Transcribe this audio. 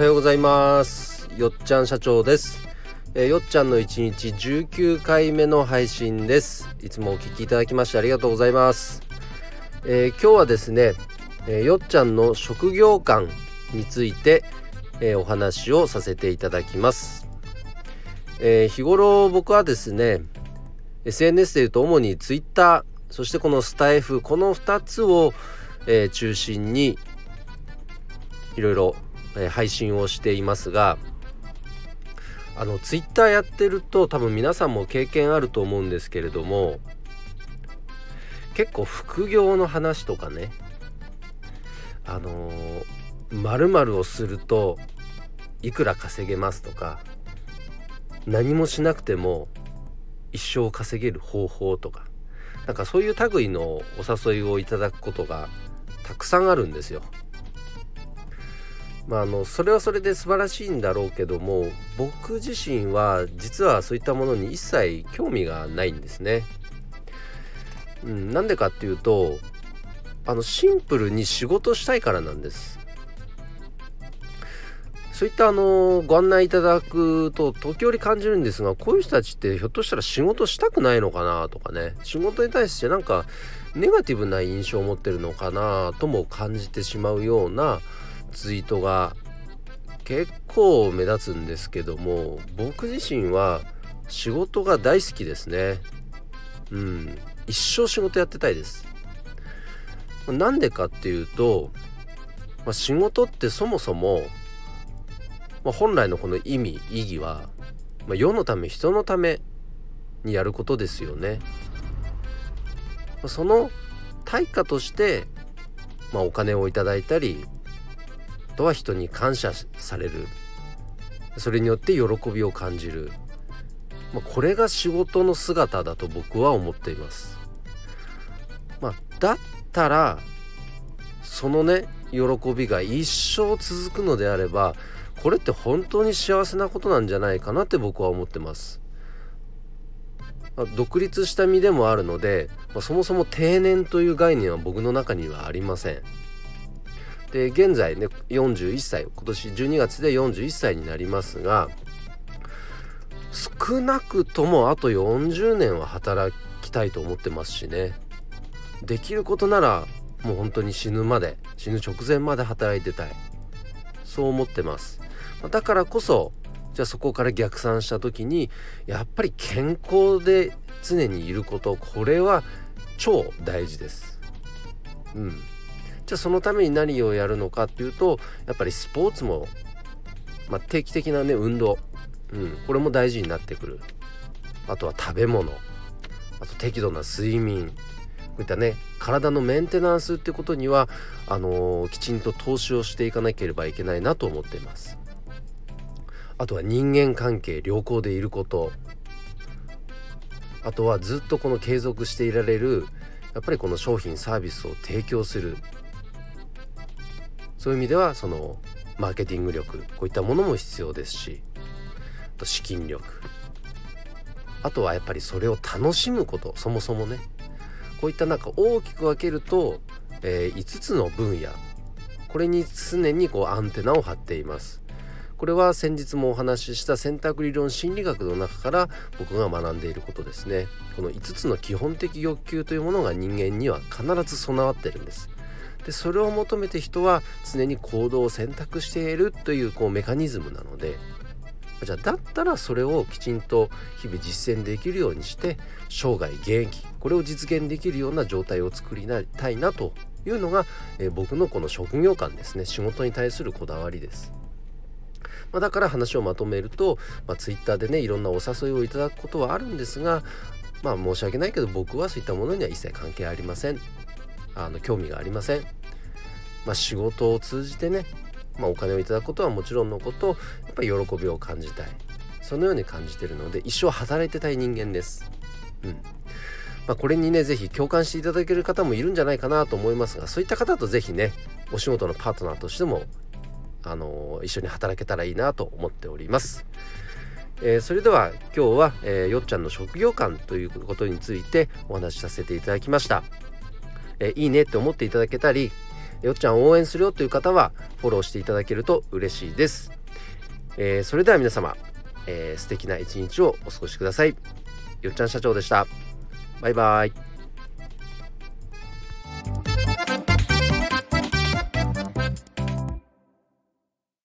はようございます。よっちゃん社長です。えー、よっちゃんの1日19回目の配信です。いつもお聞きいただきましてありがとうございます、えー、今日はですね、えー、よっちゃんの職業観について、えお話をさせていただきます、え日頃僕はですね SNS でいうと主に Twitter そしてこのスタイフこの2つを、え中心にいろいろ、え配信をしていますがあのツイッターやってると多分皆さんも経験あると思うんですけれども結構副業の話とかねあの〇〇をするといくら稼げますとか何もしなくても一生稼げる方法とかなんかそういう類のお誘いをいただくことがたくさんあるんですよ。まあ、あのそれはそれで素晴らしいんだろうけども僕自身は実はそういったものに一切興味がないんですね。うん、なんでかっていうとあのシンプルに仕事したいからなんです。そういったあのご案内いただくと時折感じるんですがこういう人たちってひょっとしたら仕事したくないのかなとかね仕事に対してなんかネガティブな印象を持ってるのかなとも感じてしまうようなツイートが結構目立つんですけども僕自身は仕事が大好きですね。うん。一生仕事やってたいです。なんでかっていうと、まあ、仕事ってそもそも、まあ、本来のこの意味意義は、まあ、世のため人のためにやることですよね。その対価として、まあ、お金をいただいたりとは人に感謝されるそれによって喜びを感じる、まあ、これが仕事の姿だと僕は思っています。まあ、だったらそのね喜びが一生続くのであればこれって本当に幸せなことなんじゃないかなって僕は思ってます。まあ、独立した身でもあるので、まあ、そもそも定年という概念は僕の中にはありません。で現在ね41歳今年12月で41歳になりますが少なくともあと40年は働きたいと思ってますしね。できることならもう本当に死ぬまで死ぬ直前まで働いてたい。そう思ってます。だからこそじゃあそこから逆算した時にやっぱり健康で常にいることこれは超大事です。うん。じゃあそのために何をやるのかっていうとやっぱりスポーツも、まあ、定期的なね運動、うん、これも大事になってくる。あとは食べ物。あと適度な睡眠。こういったね体のメンテナンスってことにはあのー、きちんと投資をしていかなければいけないなと思っています。あとは人間関係良好でいること。あとはずっとこの継続していられるやっぱりこの商品サービスを提供する。そういう意味ではそのマーケティング力こういったものも必要ですしあと資金力。あとはやっぱりそれを楽しむことそもそもね。こういったなんか大きく分けると、えー、5つの分野。これに常にこうアンテナを張っています。これは先日もお話しした選択理論心理学の中から僕が学んでいることですね。この5つの基本的欲求というものが人間には必ず備わってるんです。でそれを求めて人は常に行動を選択しているというこうメカニズムなのでじゃあだったらそれをきちんと日々実践できるようにして生涯現役これを実現できるような状態を作りたいなというのが、えー、僕のこの職業観ですね仕事に対するこだわりです。まあ、だから話をまとめると、まあ、Twitter でねいろんなお誘いをいただくことはあるんですがまあ申し訳ないけど僕はそういったものには一切関係ありませんあの興味がありません。まあ、仕事を通じてね、まあ、お金をいただくことはもちろんのことやっぱり喜びを感じたいそのように感じてるので一生働いてたい人間です。うんまあ、これにね是非共感していただける方もいるんじゃないかなと思いますがそういった方と是非ねお仕事のパートナーとしてもあの、一緒に働けたらいいなと思っております。えー、それでは今日は、えー、よっちゃんの職業観ということについてお話しさせていただきました。え、いいねって思っていただけたり、よっちゃんを応援するよという方はフォローしていただけると嬉しいです、えー、それでは皆様、えー、素敵な一日をお過ごしください。よっちゃん社長でした。バイバイ。